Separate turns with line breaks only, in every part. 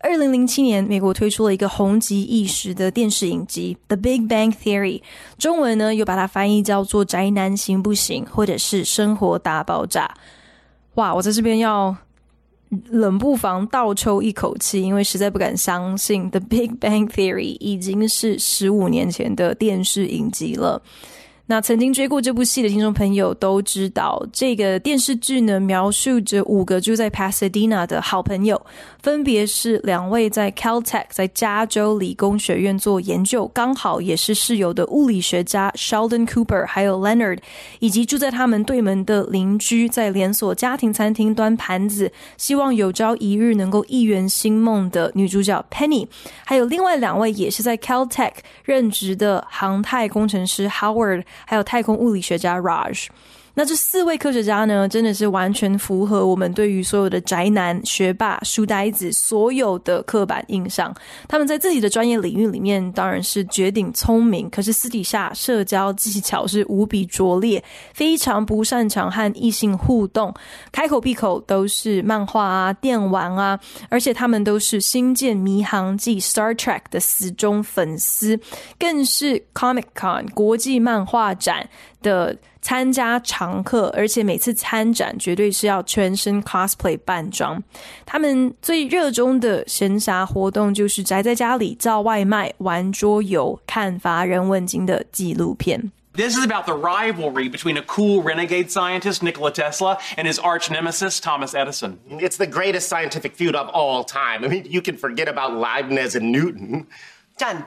二零零七年，美国推出了一个红极一时的电视影集《The Big Bang Theory》，中文呢又把它翻译叫做《宅男行不行》或者是《生活大爆炸》。哇，我在这边要冷不防倒抽一口气，因为实在不敢相信《The Big Bang Theory》已经是十五年前的电视影集了。那曾经追过这部戏的听众朋友都知道，这个电视剧呢，描述着五个住在 Pasadena 的好朋友，分别是两位在 Caltech 在加州理工学院做研究，刚好也是室友的物理学家 Sheldon Cooper，还有 Leonard，以及住在他们对门的邻居，在连锁家庭餐厅端盘子，希望有朝一日能够一圆心梦的女主角 Penny，还有另外两位也是在 Caltech 任职的航太工程师 Howard。还有太空物理学家 Raj。那这四位科学家呢，真的是完全符合我们对于所有的宅男、学霸、书呆子所有的刻板印象。他们在自己的专业领域里面当然是绝顶聪明，可是私底下社交技巧是无比拙劣，非常不擅长和异性互动，开口闭口都是漫画啊、电玩啊，而且他们都是《星舰迷航记》（Star Trek） 的死忠粉丝，更是 Comic Con 国际漫画展的参加常客，而且每次参展绝对是要全身 cosplay 扮装。他们最热衷的闲暇活动就是宅在家里叫外卖、玩桌游、看乏人问津的纪录片。
This is about the rivalry between a cool renegade scientist, Nikola Tesla, and his arch nemesis, Thomas Edison.
It's the greatest scientific feud of all time. I mean, you can forget about Leibniz and Newton.
Done.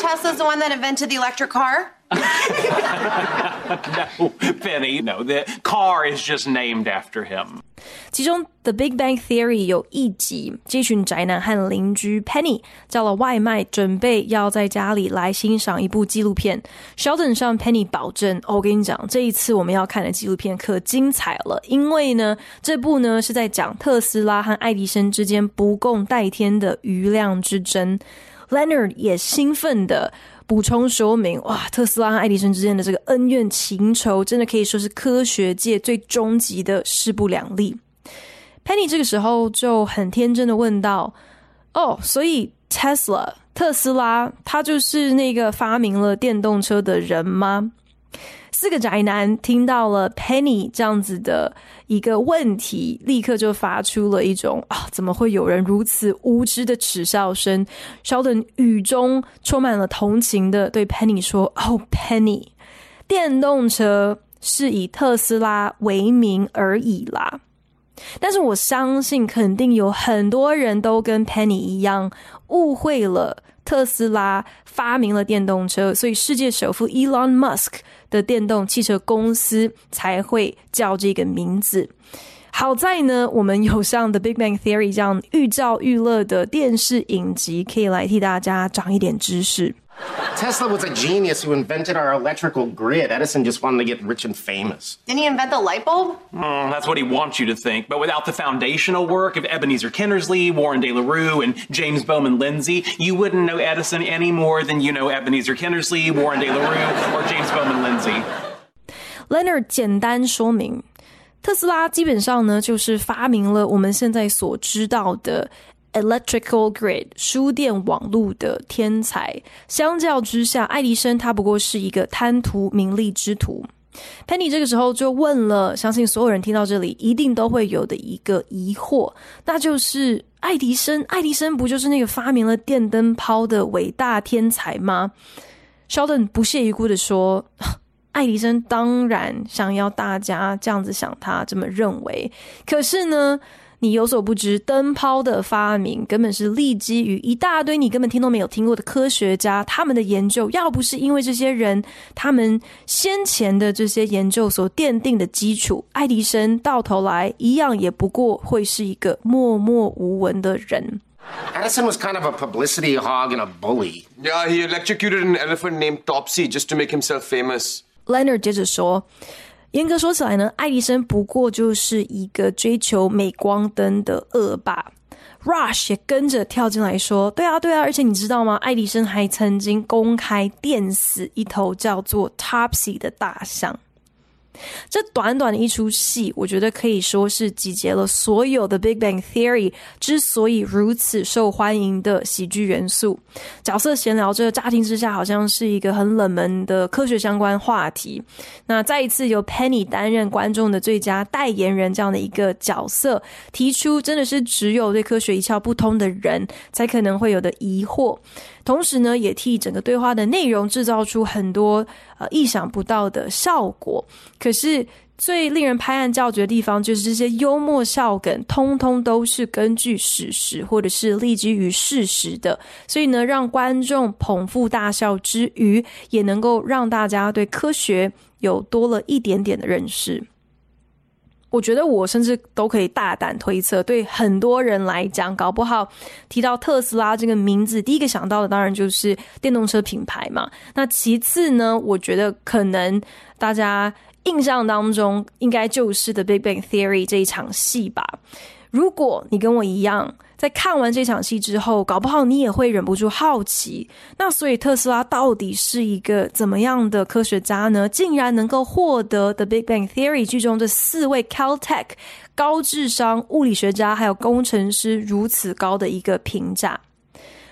Tesla's the one that invented the electric car?
no, Penny, no, the car is just named after him.
其中，《The Big Bang Theory》有一集，这群宅男和邻居 Penny 叫了外卖，准备要在家里来欣赏一部纪录片。Sheldon 向 Penny 保证：“哦，我跟你讲，这一次我们要看的纪录片可精彩了，因为呢，这部呢是在讲特斯拉和爱迪生之间不共戴天的余量之争。” Leonard 也兴奋的补充说明：“哇，特斯拉和爱迪生之间的这个恩怨情仇，真的可以说是科学界最终极的势不两立。” Penny 这个时候就很天真的问道：“哦，所以 Tesla 特斯拉他就是那个发明了电动车的人吗？”四个宅男听到了 Penny 这样子的一个问题，立刻就发出了一种啊，怎么会有人如此无知的耻笑声？Sheldon 语中充满了同情的对 Penny 说：“哦，Penny，电动车是以特斯拉为名而已啦。”但是我相信，肯定有很多人都跟 Penny 一样误会了。特斯拉发明了电动车，所以世界首富 Elon Musk 的电动汽车公司才会叫这个名字。好在呢，我们有像《The Big Bang Theory》这样寓教于乐的电视影集，可以来替大家长一点知识。
Tesla was a genius who invented our electrical grid. Edison just wanted to get rich and famous.
Didn't he invent the light bulb?
Mm, that's what he wants you to think. But without the foundational work of Ebenezer Kennersley, Warren De La Rue, and James Bowman Lindsay, you wouldn't know Edison any more than you know Ebenezer Kennersley, Warren De La Rue, or James Bowman Lindsay.
Leonard 简单说明，特斯拉基本上呢，就是发明了我们现在所知道的。 Electrical grid 输电网络的天才，相较之下，爱迪生他不过是一个贪图名利之徒。Penny 这个时候就问了，相信所有人听到这里一定都会有的一个疑惑，那就是爱迪生，爱迪生不就是那个发明了电灯泡的伟大天才吗？Sheldon 不屑一顾的说，爱迪生当然想要大家这样子想他这么认为，可是呢，你有所不知，灯泡的发明根本是立基于一大堆你根本听都没有听过的科学家他们的研究。要不是因为这些人他们先前的这些研究所奠定的基础，爱迪生到头来一样也不过会是一个默默无闻的人。
Edison was kind of a publicity hog and a bully.
Yeah, he electrocuted an elephant named Topsy just to make himself famous.
Leonard 接着说。严格说起来呢，爱迪生不过就是一个追求镁光灯的恶霸。Rush 也跟着跳进来说：“对啊，对啊，而且你知道吗？爱迪生还曾经公开电死一头叫做 Topsy 的大象。”这短短的一出戏，我觉得可以说是集结了所有的《Big Bang Theory》之所以如此受欢迎的喜剧元素。角色闲聊这乍听之下好像是一个很冷门的科学相关话题。那再一次由 Penny 担任观众的最佳代言人这样的一个角色，提出真的是只有对科学一窍不通的人才可能会有的疑惑。同时呢，也替整个对话的内容制造出很多呃意想不到的效果。可是最令人拍案叫绝的地方，就是这些幽默笑梗，通通都是根据史实或者是立基于事实的。所以呢，让观众捧腹大笑之余，也能够让大家对科学有多了一点点的认识。我觉得我甚至都可以大胆推测，对很多人来讲，搞不好提到特斯拉这个名字，第一个想到的当然就是电动车品牌嘛。那其次呢，我觉得可能大家印象当中应该就是《The Big Bang Theory》这一场戏吧。如果你跟我一样，在看完这场戏之后，搞不好你也会忍不住好奇。那所以特斯拉到底是一个怎么样的科学家呢？竟然能够获得《The Big Bang Theory》剧中这四位 Caltech 高智商物理学家还有工程师如此高的一个评价。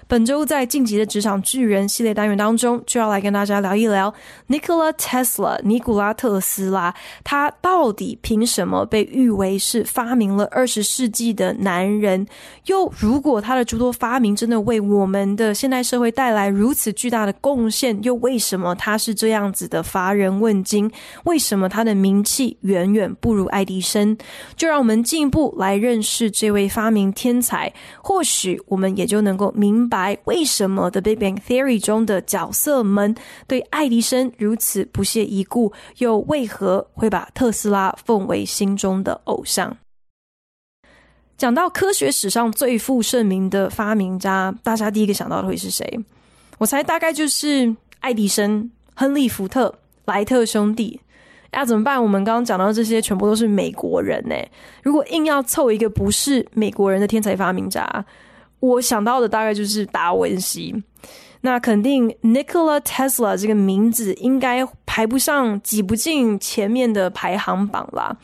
本周在晋级的职场巨人系列单元当中，就要来跟大家聊一聊 Nikola Tesla 尼古拉特斯拉，他到底凭什么被誉为是发明了二十世纪的男人？又如果他的诸多发明真的为我们的现代社会带来如此巨大的贡献，又为什么他是这样子的乏人问津？为什么他的名气远远不如爱迪生？就让我们进一步来认识这位发明天才，或许我们也就能够明白。为什么《The Big Bang Theory》中的角色们对爱迪生如此不屑一顾，又为何会把特斯拉奉为心中的偶像？讲到科学史上最负盛名的发明家，大家第一个想到的会是谁？我猜大概就是爱迪生、亨利·福特、莱特兄弟。要怎么办？我们刚刚讲到这些全部都是美国人呢。如果硬要凑一个不是美国人的天才发明家，我想到的大概就是达文西，那肯定 Nikola Tesla 这个名字应该排不上、挤不进前面的排行榜啦。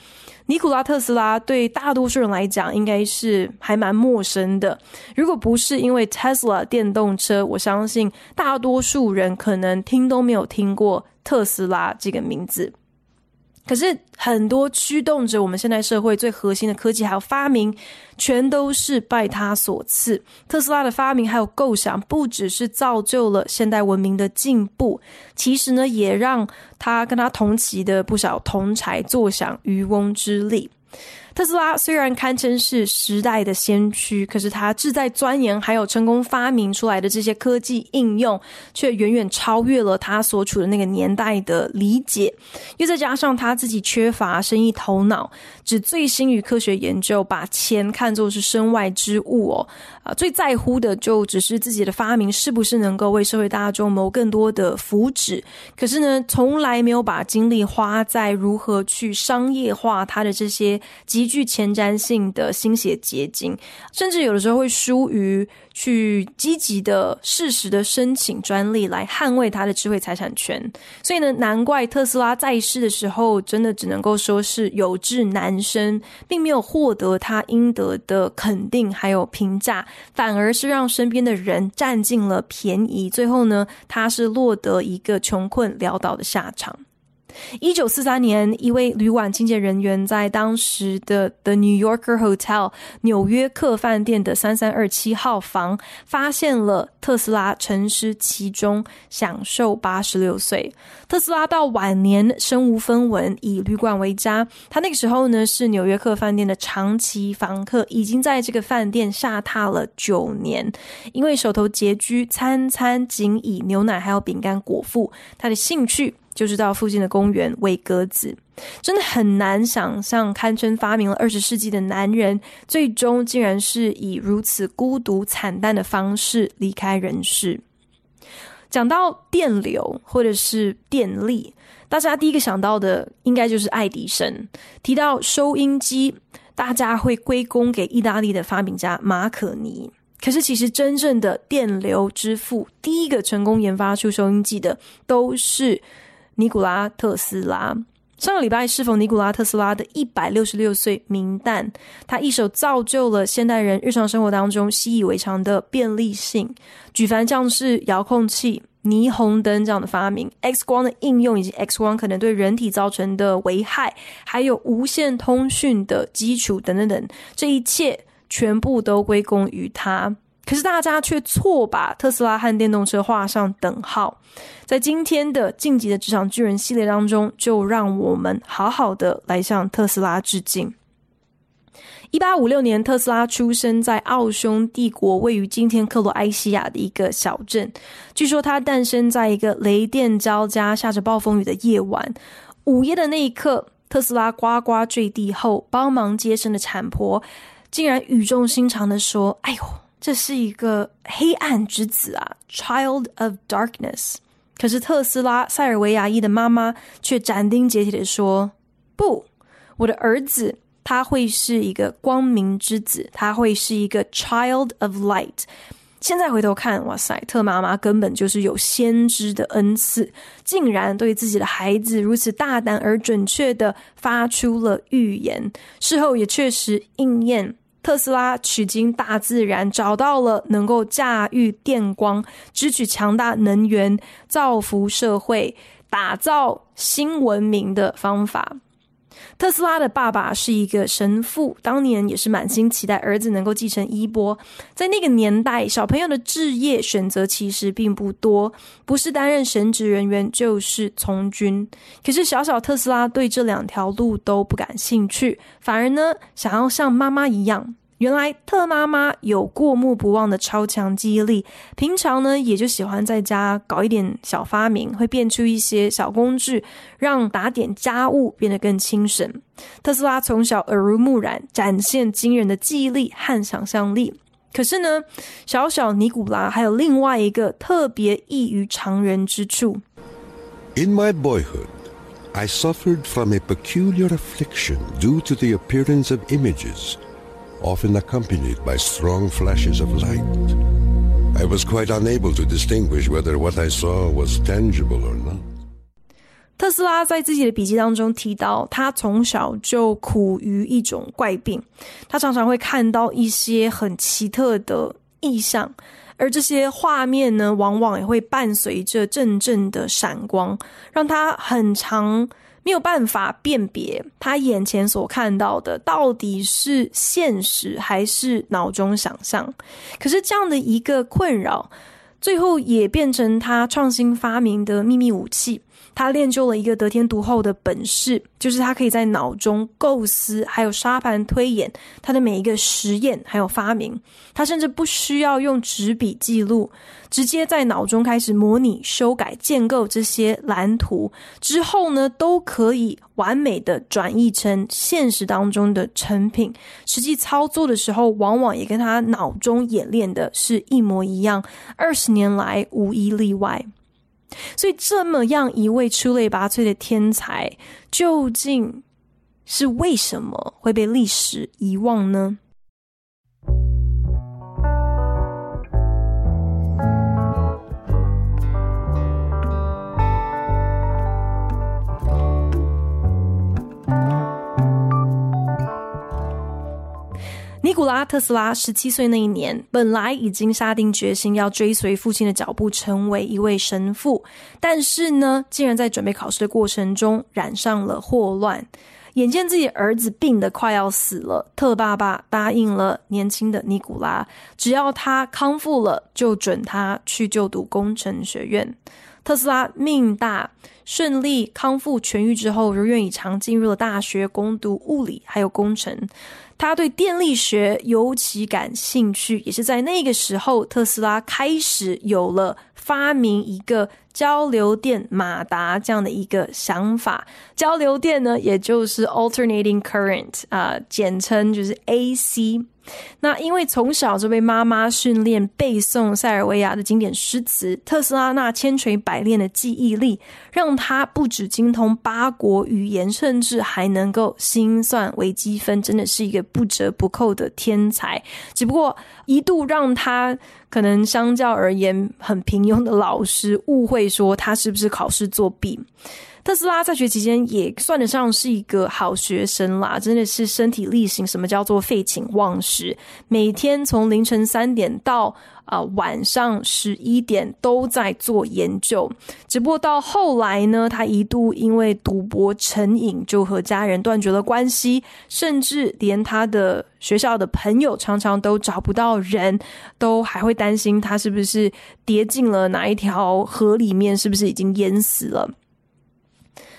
尼古拉特斯拉对大多数人来讲应该是还蛮陌生的，如果不是因为 Tesla 电动车，我相信大多数人可能听都没有听过特斯拉这个名字。可是很多驱动着我们现代社会最核心的科技还有发明，全都是拜他所赐。特斯拉的发明还有构想，不只是造就了现代文明的进步，其实呢，也让他跟他同期的不少同才坐享渔翁之利。特斯拉虽然堪称是时代的先驱，可是他志在钻研还有成功发明出来的这些科技应用，却远远超越了他所处的那个年代的理解。又再加上他自己缺乏生意头脑，只醉心于科学研究，把钱看作是身外之物哦。啊，最在乎的就只是自己的发明是不是能够为社会大众谋更多的福祉。可是呢，从来没有把精力花在如何去商业化他的这些极具前瞻性的心血结晶，甚至有的时候会疏于去积极的、适时的申请专利来捍卫他的智慧财产权。所以呢，难怪特斯拉在世的时候，真的只能够说是有志难伸，并没有获得他应得的肯定还有评价。反而是让身边的人占尽了便宜，最后呢，他是落得一个穷困潦倒的下场。一九四三年，一位旅馆清洁人员在当时的 The New Yorker Hotel 纽约客饭店的三三二七号房，发现了特斯拉沉尸其中，享寿八十六岁。特斯拉到晚年身无分文，以旅馆为家。他那个时候呢，是纽约客饭店的长期房客，已经在这个饭店下榻了九年。因为手头拮据，餐餐仅以牛奶还有饼干果腹，他的兴趣。就是到附近的公园喂鸽子。真的很难想象，堪称发明了二十世纪的男人，最终竟然是以如此孤独惨淡的方式离开人世。讲到电流或者是电力，大家第一个想到的应该就是爱迪生。提到收音机，大家会归功给意大利的发明家马可尼。可是，其实真正的电流之父，第一个成功研发出收音机的，都是尼古拉特斯拉。上个礼拜适逢尼古拉特斯拉的一百六十六岁冥诞，他一手造就了现代人日常生活当中习以为常的便利性，举凡像是遥控器、霓虹灯这样的发明，X 光的应用以及 X 光可能对人体造成的危害，还有无线通讯的基础等等等，这一切全部都归功于他。可是大家却错把特斯拉和电动车画上等号。在今天的《晋级的职场巨人》系列当中，就让我们好好的来向特斯拉致敬。一八五六年，特斯拉出生在奥匈帝国位于今天克罗埃西亚的一个小镇。据说他诞生在一个雷电交加、下着暴风雨的夜晚。午夜的那一刻，特斯拉呱呱坠地后，帮忙接生的产婆竟然语重心长的说：“哎呦！”这是一个黑暗之子啊，Child of Darkness。可是特斯拉塞尔维亚裔的妈妈却斩钉截铁地说：“不，我的儿子他会是一个光明之子，他会是一个 Child of Light。”现在回头看，哇塞，特妈妈根本就是有先知的恩赐，竟然对自己的孩子如此大胆而准确地发出了预言，事后也确实应验。特斯拉取经大自然，找到了能够驾驭电光、支取强大能源、造福社会、打造新文明的方法。特斯拉的爸爸是一个神父，当年也是满心期待儿子能够继承衣钵。在那个年代，小朋友的置业选择其实并不多，不是担任神职人员，就是从军。可是小小特斯拉对这两条路都不感兴趣，反而呢，想要像妈妈一样。原来特妈妈有过目不忘的超强记忆力，平常呢也就喜欢在家搞一点小发明，会变出一些小工具，让打点家务变得更轻省。特斯拉从小耳濡目染，展现惊人的记忆力和想象力。可是呢，小小尼古拉还有另外一个特别异于常人之处。
In my boyhood, I suffered from a peculiar affliction due to the appearance of images. Often accompanied by strong flashes of light. I was quite unable to distinguish whether what I saw was tangible or not.
特斯拉在自己的笔记当中提到，他从小就苦于一种怪病，他常常会看到一些很奇特的意象，而这些画面呢，往往也会伴随着阵阵的闪光，让他很长。没有办法辨别他眼前所看到的到底是现实还是脑中想象。可是这样的一个困扰，最后也变成他创新发明的秘密武器。他练就了一个得天独厚的本事，就是他可以在脑中构思，还有沙盘推演他的每一个实验，还有发明。他甚至不需要用纸笔记录，直接在脑中开始模拟、修改、建构这些蓝图，之后呢，都可以完美的转译成现实当中的成品。实际操作的时候，往往也跟他脑中演练的是一模一样，二十年来无一例外。所以，这么样一位出类拔萃的天才，究竟是为什么会被历史遗忘呢？尼古拉·特斯拉十七岁那一年，本来已经下定决心要追随父亲的脚步，成为一位神父。但是呢，竟然在准备考试的过程中染上了霍乱。眼见自己儿子病得快要死了，特爸爸答应了年轻的尼古拉，只要他康复了，就准他去就读工程学院。特斯拉命大，顺利康复痊愈之后，如愿以偿进入了大学攻读物理还有工程。他对电力学尤其感兴趣，也是在那个时候，特斯拉开始有了发明一个交流电马达这样的一个想法。交流电呢，也就是 alternating current 啊、简称就是 AC。那因为从小就被妈妈训练背诵塞尔维亚的经典诗词，特斯拉那千锤百炼的记忆力，让他不止精通八国语言，甚至还能够心算微积分，真的是一个不折不扣的天才。只不过一度让他可能相较而言很平庸的老师误会说他是不是考试作弊。特斯拉在学期间也算得上是一个好学生啦，真的是身体力行。什么叫做废寝忘食？每天从凌晨三点到啊、晚上十一点都在做研究。只不过到后来呢，他一度因为赌博成瘾，就和家人断绝了关系，甚至连他的学校的朋友常常都找不到人，都还会担心他是不是跌进了哪一条河里面，是不是已经淹死了。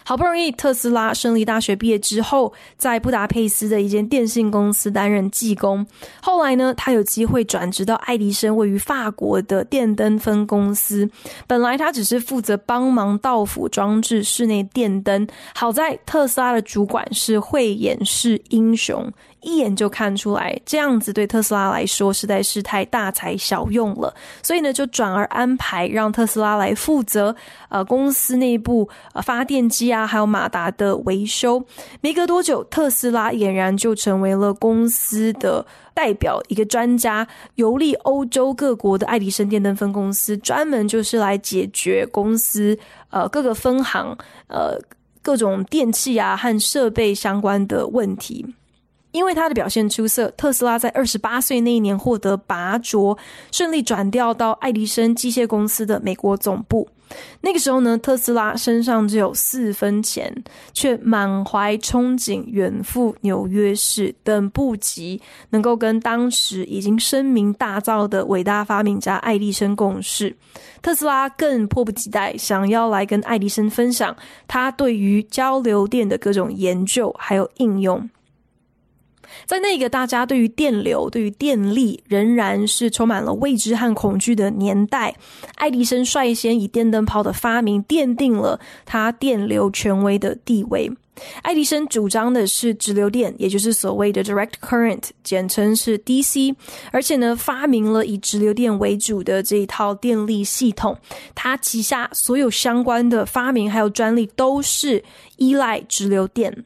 好不容易，特斯拉顺利大学毕业之后，在布达佩斯的一间电信公司担任技工。后来呢，他有机会转职到爱迪生位于法国的电灯分公司。本来他只是负责帮忙到府装置室内电灯。好在特斯拉的主管是慧眼识英雄。一眼就看出来，这样子对特斯拉来说实在是太大材小用了，所以呢，就转而安排让特斯拉来负责呃公司内部呃发电机啊，还有马达的维修。没隔多久，特斯拉俨然就成为了公司的代表，一个专家，游历欧洲各国的爱迪生电灯分公司，专门就是来解决公司呃各个分行呃各种电器啊和设备相关的问题。因为他的表现出色，特斯拉在二十八岁那一年获得拔擢，顺利转调到爱迪生机械公司的美国总部。那个时候呢，特斯拉身上只有四分钱，却满怀憧憬远赴纽约市，等不及能够跟当时已经声名大噪的伟大发明家爱迪生共事。特斯拉更迫不及待想要来跟爱迪生分享他对于交流电的各种研究还有应用。在那个大家对于电流、对于电力仍然是充满了未知和恐惧的年代，爱迪生率先以电灯泡的发明奠定了他电流权威的地位。爱迪生主张的是直流电，也就是所谓的 direct current，简称是 DC，而且呢，发明了以直流电为主的这一套电力系统。他旗下所有相关的发明还有专利都是依赖直流电。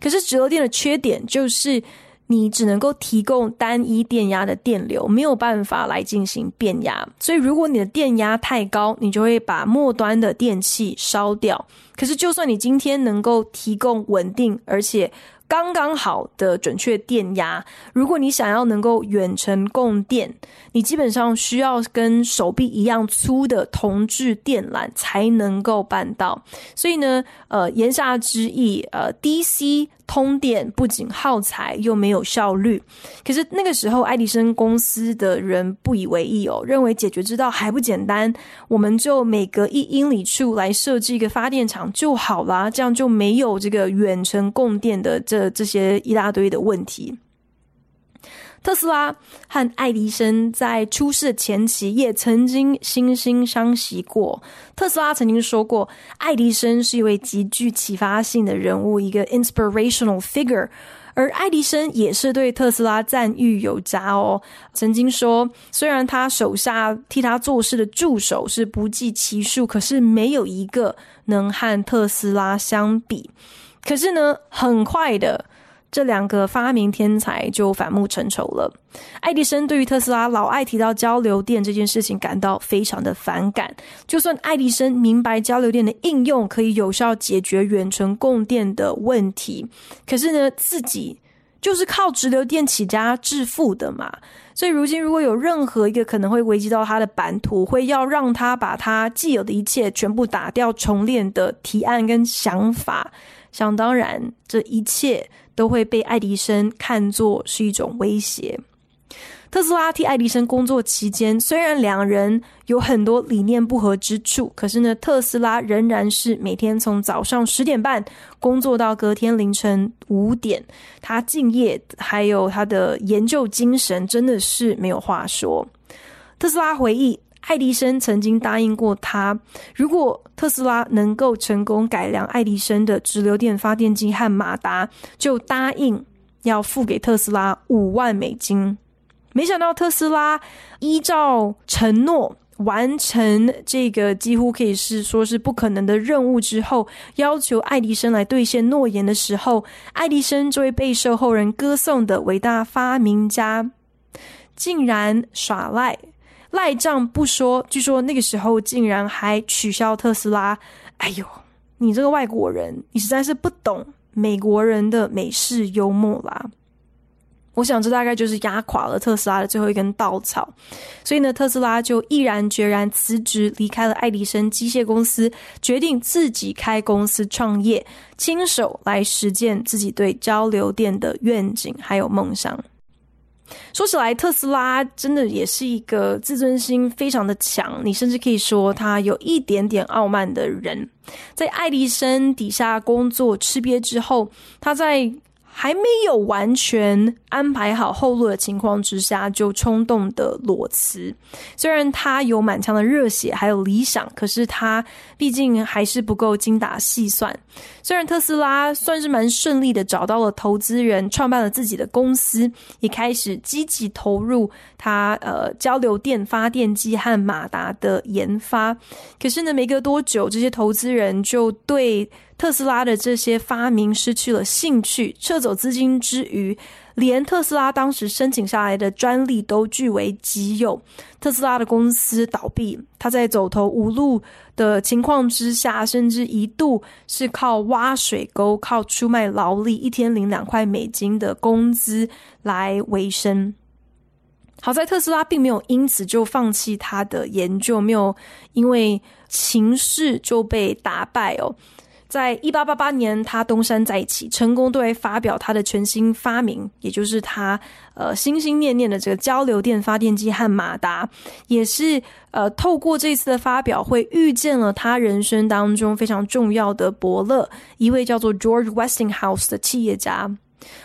可是直流电的缺点就是，你只能够提供单一电压的电流，没有办法来进行变压。所以，如果你的电压太高，你就会把末端的电器烧掉。可是，就算你今天能够提供稳定而且刚刚好的准确电压，如果你想要能够远程供电，你基本上需要跟手臂一样粗的铜制电缆才能够办到。所以呢，呃，言下之意，呃，DC。通电不仅耗材又没有效率，可是那个时候爱迪生公司的人不以为意哦，认为解决之道还不简单，我们就每隔一英里处来设置一个发电厂就好啦，这样就没有这个远程供电的这这些一大堆的问题。特斯拉和爱迪生在出事前期也曾经惺惺相惜过。特斯拉曾经说过，爱迪生是一位极具启发性的人物，一个 inspirational figure。而爱迪生也是对特斯拉赞誉有加哦。曾经说，虽然他手下替他做事的助手是不计其数，可是没有一个能和特斯拉相比。可是呢，很快的。这两个发明天才就反目成仇了。爱迪生对于特斯拉老爱提到交流电这件事情感到非常的反感。就算爱迪生明白交流电的应用可以有效解决远程供电的问题，可是呢，自己就是靠直流电起家致富的嘛。所以如今如果有任何一个可能会危及到他的版图，会要让他把他既有的一切全部打掉重练的提案跟想法，想当然这一切。都会被爱迪生看作是一种威胁。特斯拉替爱迪生工作期间，虽然两人有很多理念不合之处，可是呢，特斯拉仍然是每天从早上十点半工作到隔天凌晨五点。他敬业，还有他的研究精神，真的是没有话说。特斯拉回忆。爱迪生曾经答应过他，如果特斯拉能够成功改良爱迪生的直流电发电机和马达，就答应要付给特斯拉五万美金。没想到特斯拉依照承诺。完成这个几乎可以是说是不可能的任务之后，要求爱迪生来兑现诺言的时候，爱迪生这位备受后人歌颂的伟大发明家，竟然耍赖赖账不说，据说那个时候竟然还取消特斯拉。哎呦，你这个外国人，你实在是不懂美国人的美式幽默啦！我想，这大概就是压垮了特斯拉的最后一根稻草。所以呢，特斯拉就毅然决然辞职，离开了爱迪生机械公司，决定自己开公司创业，亲手来实践自己对交流电的愿景还有梦想。说起来，特斯拉真的也是一个自尊心非常的强，你甚至可以说他有一点点傲慢的人。在爱迪生底下工作吃瘪之后，他在还没有完全安排好后路的情况之下，就冲动的裸辞。虽然他有满腔的热血，还有理想，可是他毕竟还是不够精打细算。虽然特斯拉算是蛮顺利的找到了投资人，创办了自己的公司，也开始积极投入它呃交流电发电机和马达的研发。可是呢，没隔多久，这些投资人就对特斯拉的这些发明失去了兴趣，撤走资金之余，连特斯拉当时申请下来的专利都据为己有。特斯拉的公司倒闭，他在走投无路的情况之下，甚至一度是靠挖水沟、靠出卖劳力，一天领两块美金的工资来维生。好在特斯拉并没有因此就放弃他的研究，没有因为情势就被打败哦。在一八八八年，他东山再起，成功对外发表他的全新发明，也就是他呃心心念念的这个交流电发电机和马达，也是呃透过这次的发表会遇见了他人生当中非常重要的伯乐，一位叫做 George Westinghouse 的企业家。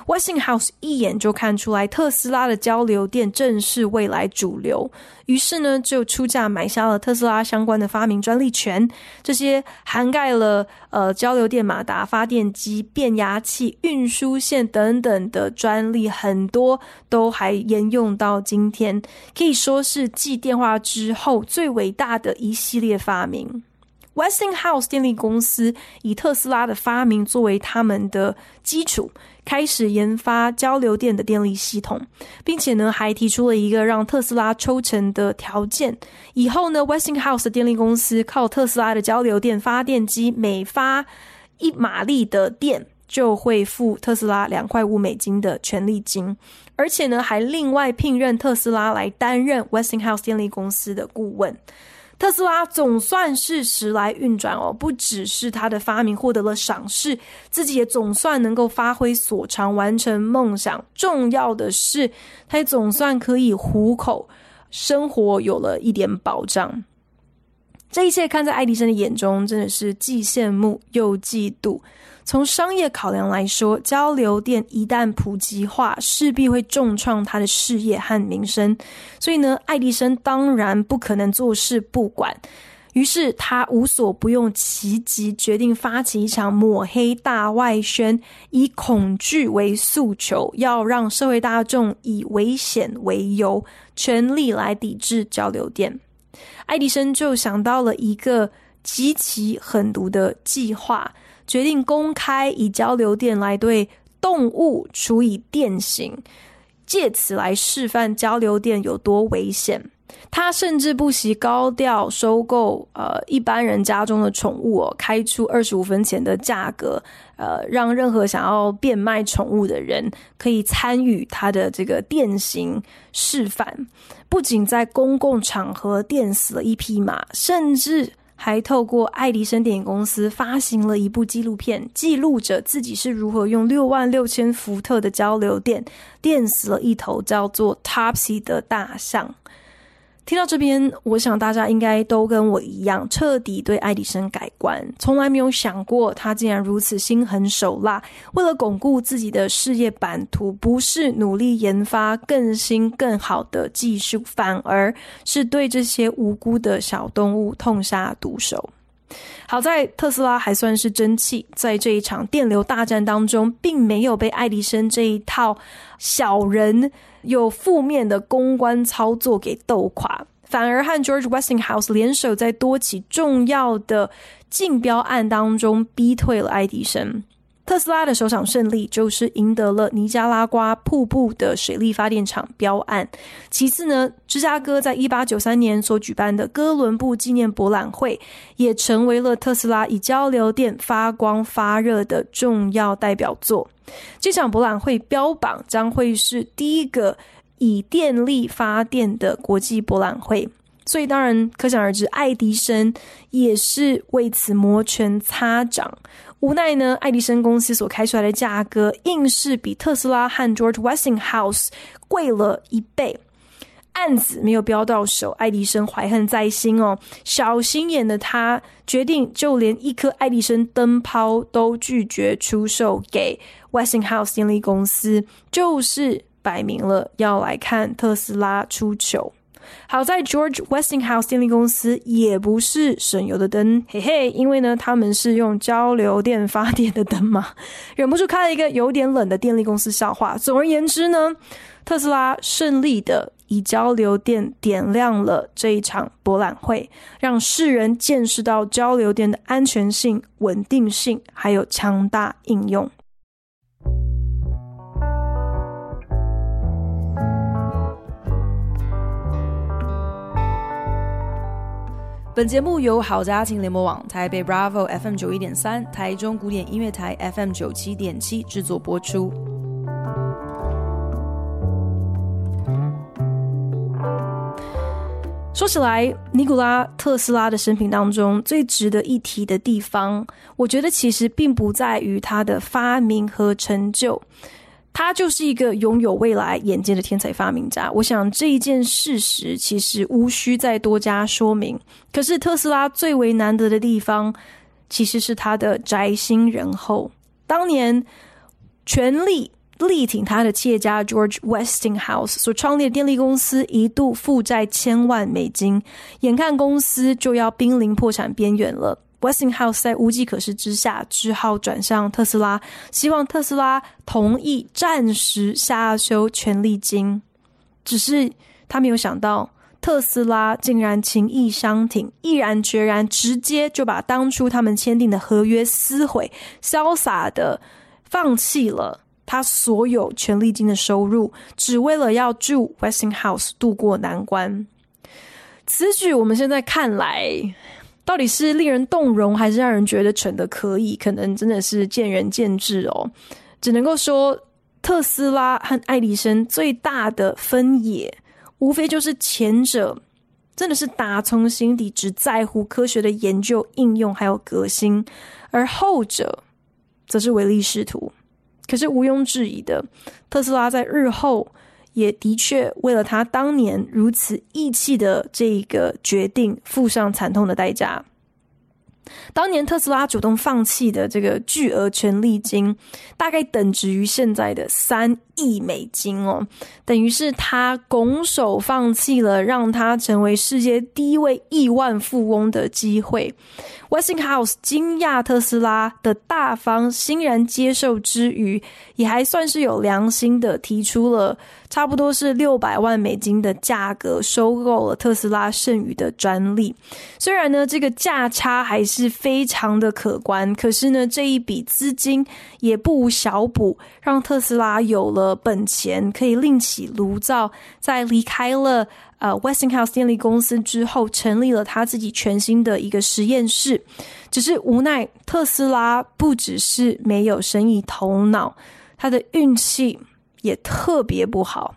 Westinghouse 一眼就看出来特斯拉的交流电正是未来主流，于是呢就出价买下了特斯拉相关的发明专利权。这些涵盖了呃交流电马达、发电机、变压器、运输线等等的专利，很多都还沿用到今天，可以说是继电话之后最伟大的一系列发明。Westinghouse 电力公司以特斯拉的发明作为他们的基础，开始研发交流电的电力系统，并且呢，还提出了一个让特斯拉抽成的条件。以后呢，Westinghouse 的电力公司靠特斯拉的交流电发电机，每发一马力的电，就会付特斯拉两块五美金的权利金，而且呢，还另外聘任特斯拉来担任 Westinghouse 电力公司的顾问。特斯拉总算是时来运转哦，不只是他的发明获得了赏识，自己也总算能够发挥所长，完成梦想。重要的是，他也总算可以糊口，生活有了一点保障。这一切看在爱迪生的眼中，真的是既羡慕又嫉妒。从商业考量来说，交流电一旦普及化，势必会重创他的事业和名声。所以呢，爱迪生当然不可能坐视不管。于是他无所不用其极，决定发起一场抹黑大外宣，以恐惧为诉求，要让社会大众以危险为由，全力来抵制交流电。爱迪生就想到了一个极其狠毒的计划。决定公开以交流电来对动物处以电刑，借此来示范交流电有多危险。他甚至不惜高调收购呃一般人家中的宠物哦，开出二十五分钱的价格，呃，让任何想要变卖宠物的人可以参与他的这个电刑示范。不仅在公共场合电死了一匹马，甚至。还透过爱迪生电影公司发行了一部纪录片，记录着自己是如何用六万六千伏特的交流电电死了一头叫做 Topsy 的大象。听到这边，我想大家应该都跟我一样，彻底对爱迪生改观。从来没有想过他竟然如此心狠手辣，为了巩固自己的事业版图，不是努力研发更新更好的技术，反而是对这些无辜的小动物痛下毒手。好在特斯拉还算是争气，在这一场电流大战当中，并没有被爱迪生这一套小人有负面的公关操作给斗垮，反而和 George Westinghouse 联手，在多起重要的竞标案当中逼退了爱迪生。特斯拉的首场胜利就是赢得了尼加拉瓜瀑布的水力发电厂标案。其次呢，芝加哥在一八九三年所举办的哥伦布纪念博览会，也成为了特斯拉以交流电发光发热的重要代表作。这场博览会标榜将会是第一个以电力发电的国际博览会，所以当然可想而知，爱迪生也是为此摩拳擦掌。无奈呢，爱迪生公司所开出来的价格，硬是比特斯拉和 George Westinghouse 贵了一倍。案子没有标到手，爱迪生怀恨在心哦。小心眼的他决定，就连一颗爱迪生灯泡都拒绝出售给 Westinghouse 电力公司，就是摆明了要来看特斯拉出糗。好在 George Westinghouse 电力公司也不是省油的灯，嘿嘿，因为呢，他们是用交流电发电的灯嘛，忍不住开了一个有点冷的电力公司笑话。总而言之呢，特斯拉顺利的以交流电点亮了这一场博览会，让世人见识到交流电的安全性、稳定性，还有强大应用。本节目由好家庭联播网、台北 Bravo FM 九一点三、台中古典音乐台 FM 九七点七制作播出。说起来，尼古拉特斯拉的生平当中最值得一提的地方，我觉得其实并不在于他的发明和成就。他就是一个拥有未来眼界的天才发明家，我想这一件事实其实无需再多加说明。可是特斯拉最为难得的地方，其实是他的宅心仁厚。当年全力力挺他的企业家 George Westinghouse 所创立的电力公司一度负债千万美金，眼看公司就要濒临破产边缘了。Westinghouse 在无计可施之下，只好转向特斯拉，希望特斯拉同意暂时下修权利金。只是他没有想到，特斯拉竟然情意相挺，毅然决然，直接就把当初他们签订的合约撕毁，潇洒的放弃了他所有权利金的收入，只为了要助 Westinghouse 渡过难关。此举我们现在看来。到底是令人动容，还是让人觉得蠢得可以？可能真的是见仁见智哦。只能够说，特斯拉和爱迪生最大的分野，无非就是前者真的是打从心底只在乎科学的研究、应用还有革新，而后者则是唯利是图。可是毋庸置疑的，特斯拉在日后也的确为了他当年如此义气的这个决定，付上惨痛的代价。当年特斯拉主动放弃的这个巨额权利金，大概等值于现在的三亿美金哦，等于是他拱手放弃了让他成为世界第一位亿万富翁的机会。Westinghouse 惊讶特斯拉的大方欣然接受之余，也还算是有良心的提出了差不多是六百万美金的价格收购了特斯拉剩余的专利。虽然呢，这个价差还是非常的可观，可是呢，这一笔资金也不无小补，让特斯拉有了本钱可以另起炉灶，在离开了。呃，Westinghouse 电力公司之后成立了他自己全新的一个实验室，只是无奈特斯拉不只是没有生意头脑，他的运气也特别不好。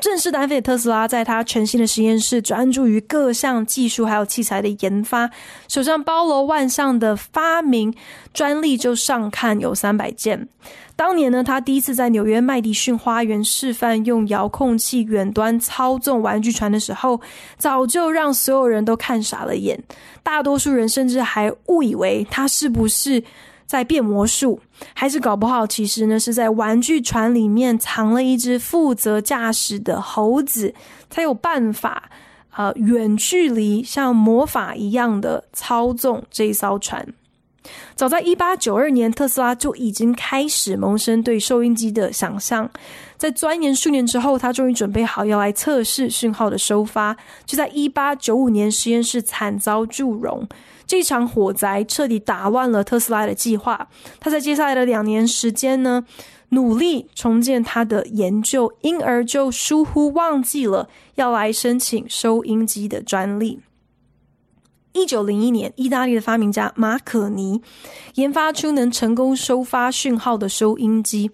正式单飞的特斯拉，在他全新的实验室专注于各项技术还有器材的研发，手上包罗万象的发明专利就上看有三百件。当年呢，他第一次在纽约麦迪逊花园示范用遥控器远端操纵玩具船的时候，早就让所有人都看傻了眼。大多数人甚至还误以为他是不是在变魔术，还是搞不好其实呢是在玩具船里面藏了一只负责驾驶的猴子，才有办法呃远距离像魔法一样的操纵这一艘船。早在一八九二年，特斯拉就已经开始萌生对收音机的想象。在钻研数年之后，他终于准备好要来测试讯号的收发。就在一八九五年，实验室惨遭祝融。这场火灾彻底打乱了特斯拉的计划。他在接下来的两年时间呢，努力重建他的研究，因而就疏忽忘记了要来申请收音机的专利。一九零一年，意大利的发明家马可尼研发出能成功收发讯号的收音机。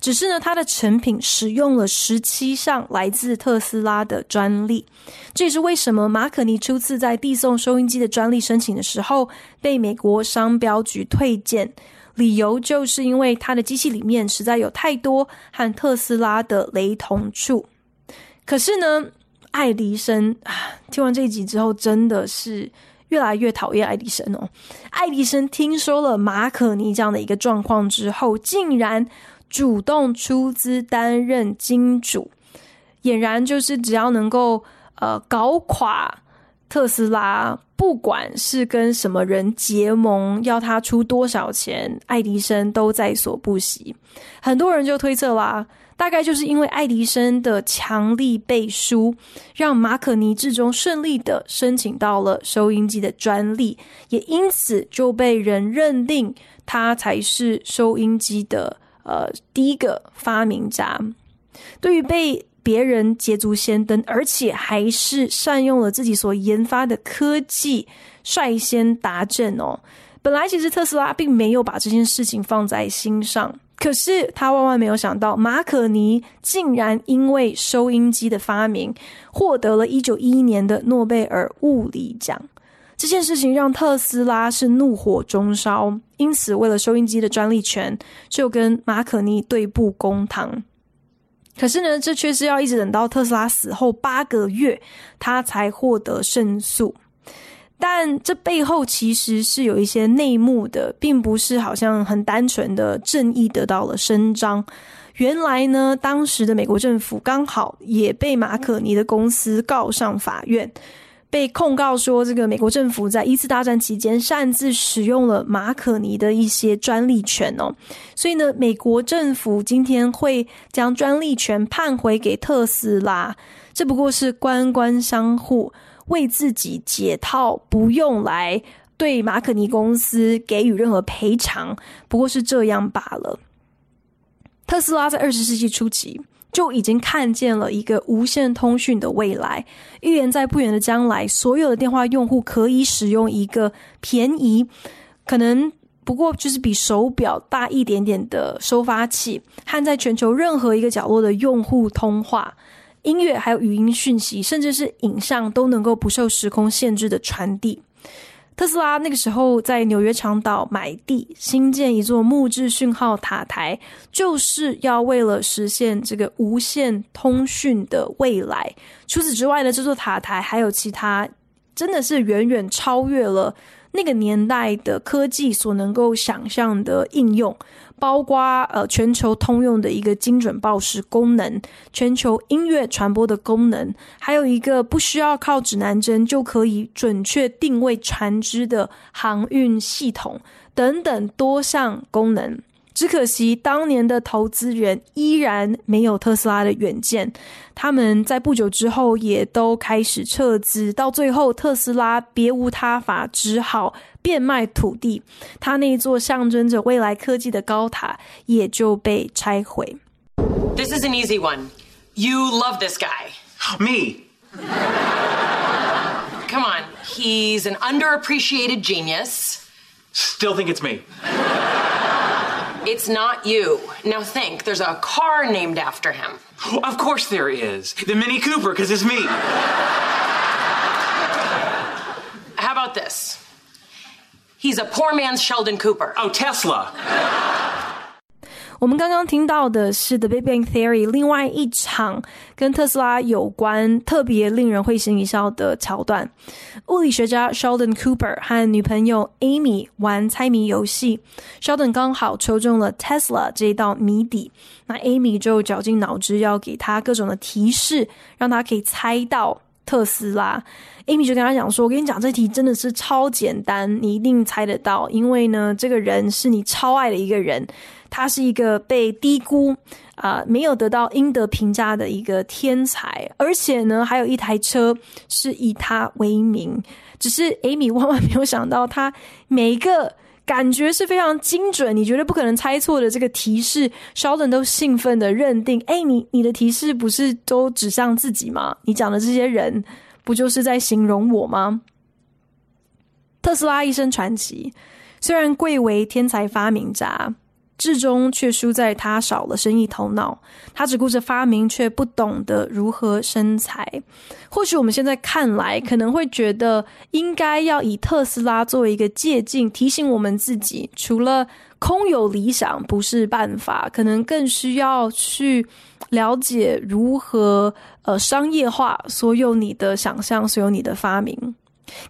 只是呢，他的成品使用了十七项来自特斯拉的专利。这也是为什么马可尼初次在递送收音机的专利申请的时候被美国商标局推荐，理由就是因为他的机器里面实在有太多和特斯拉的雷同处。可是呢，爱迪生啊，听完这一集之后，真的是。越来越讨厌爱迪生哦！爱迪生听说了马可尼这样的一个状况之后，竟然主动出资担任金主，俨然就是只要能够呃搞垮特斯拉，不管是跟什么人结盟，要他出多少钱，爱迪生都在所不惜。很多人就推测啦。大概就是因为爱迪生的强力背书，让马可尼最终顺利的申请到了收音机的专利，也因此就被人认定他才是收音机的呃第一个发明家。对于被别人捷足先登，而且还是善用了自己所研发的科技，率先达阵哦。本来其实特斯拉并没有把这件事情放在心上。可是他万万没有想到，马可尼竟然因为收音机的发明，获得了一九一一年的诺贝尔物理奖。这件事情让特斯拉是怒火中烧，因此为了收音机的专利权，就跟马可尼对簿公堂。可是呢，这却是要一直等到特斯拉死后八个月，他才获得胜诉。但这背后其实是有一些内幕的，并不是好像很单纯的正义得到了伸张。原来呢，当时的美国政府刚好也被马可尼的公司告上法院，被控告说这个美国政府在一次大战期间擅自使用了马可尼的一些专利权哦。所以呢，美国政府今天会将专利权判回给特斯拉，这不过是官官相护。为自己解套，不用来对马可尼公司给予任何赔偿，不过是这样罢了。特斯拉在二十世纪初期就已经看见了一个无线通讯的未来，预言在不远的将来，所有的电话用户可以使用一个便宜，可能不过就是比手表大一点点的收发器，和在全球任何一个角落的用户通话。音乐还有语音讯息，甚至是影像，都能够不受时空限制的传递。特斯拉那个时候在纽约长岛买地，新建一座木质讯号塔台，就是要为了实现这个无线通讯的未来。除此之外呢，这座塔台还有其他，真的是远远超越了那个年代的科技所能够想象的应用。包括呃全球通用的一个精准报时功能，全球音乐传播的功能，还有一个不需要靠指南针就可以准确定位船只的航运系统等等多项功能。只可惜，当年的投资人依然没有特斯拉的远见，他们在不久之后也都开始撤资，到最后特斯拉别无他法，只好变卖土地，他那座象征着未来科技的高塔也就被拆毁。
This is an easy one. You love this guy.
Me.
Come on, he's an underappreciated genius.
Still think it's me.
It's not you. Now think, there's a car named after him.
Of course there is. The Mini Cooper, because it's me.
How about this? He's a poor man's Sheldon Cooper.
Oh, Tesla.
我们刚刚听到的是《The Big Bang Theory》另外一场跟特斯拉有关、特别令人会心一笑的桥段。物理学家 Sheldon Cooper 和女朋友 Amy 玩猜谜游戏，Sheldon 刚好抽中了 Tesla 这一道谜底，那 Amy 就绞尽脑汁要给他各种的提示，让他可以猜到特斯拉。Amy 就跟他讲说：“我跟你讲，这题真的是超简单，你一定猜得到，因为呢，这个人是你超爱的一个人。”他是一个被低估啊、没有得到应得评价的一个天才，而且呢，还有一台车是以他为名。只是 Amy 万万没有想到，他每一个感觉是非常精准，你绝对不可能猜错的这个提示，Sheldon 都兴奋的认定：哎，你你的提示不是都指向自己吗？你讲的这些人，不就是在形容我吗？特斯拉一生传奇，虽然贵为天才发明家。至终却输在他少了生意头脑，他只顾着发明，却不懂得如何生财。或许我们现在看来，可能会觉得应该要以特斯拉作为一个借镜，提醒我们自己，除了空有理想不是办法，可能更需要去了解如何呃商业化所有你的想象，所有你的发明。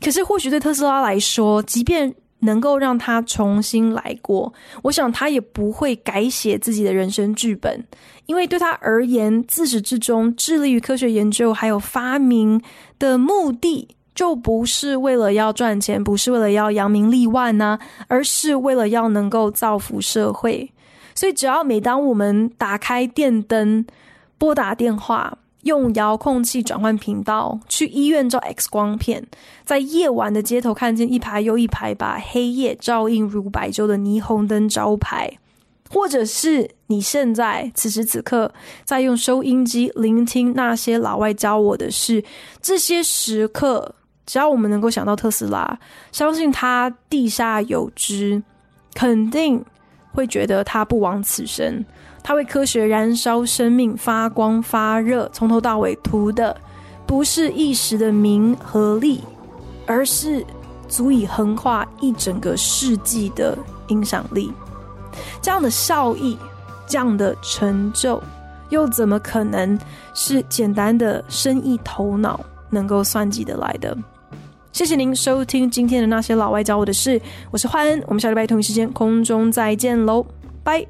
可是，或许对特斯拉来说，即便能够让他重新来过，我想他也不会改写自己的人生剧本，因为对他而言，自始至终致力于科学研究还有发明的目的，就不是为了要赚钱，不是为了要扬名立万呢、而是为了要能够造福社会。所以，只要每当我们打开电灯、拨打电话，用遥控器转换频道，去医院照 X 光片，在夜晚的街头看见一排又一排把黑夜照映如白昼的霓虹灯招牌，或者是你现在此时此刻在用收音机聆听那些老外教我的事，这些时刻，只要我们能够想到特斯拉，相信他地下有知，肯定会觉得他不枉此生。他为科学燃烧生命，发光发热，从头到尾图的不是一时的名和利，而是足以横跨一整个世纪的影响力。这样的效益，这样的成就，又怎么可能是简单的生意头脑能够算计得来的？谢谢您收听今天的那些老外教我的事，我是焕恩，我们下礼拜同一时间空中再见喽，拜。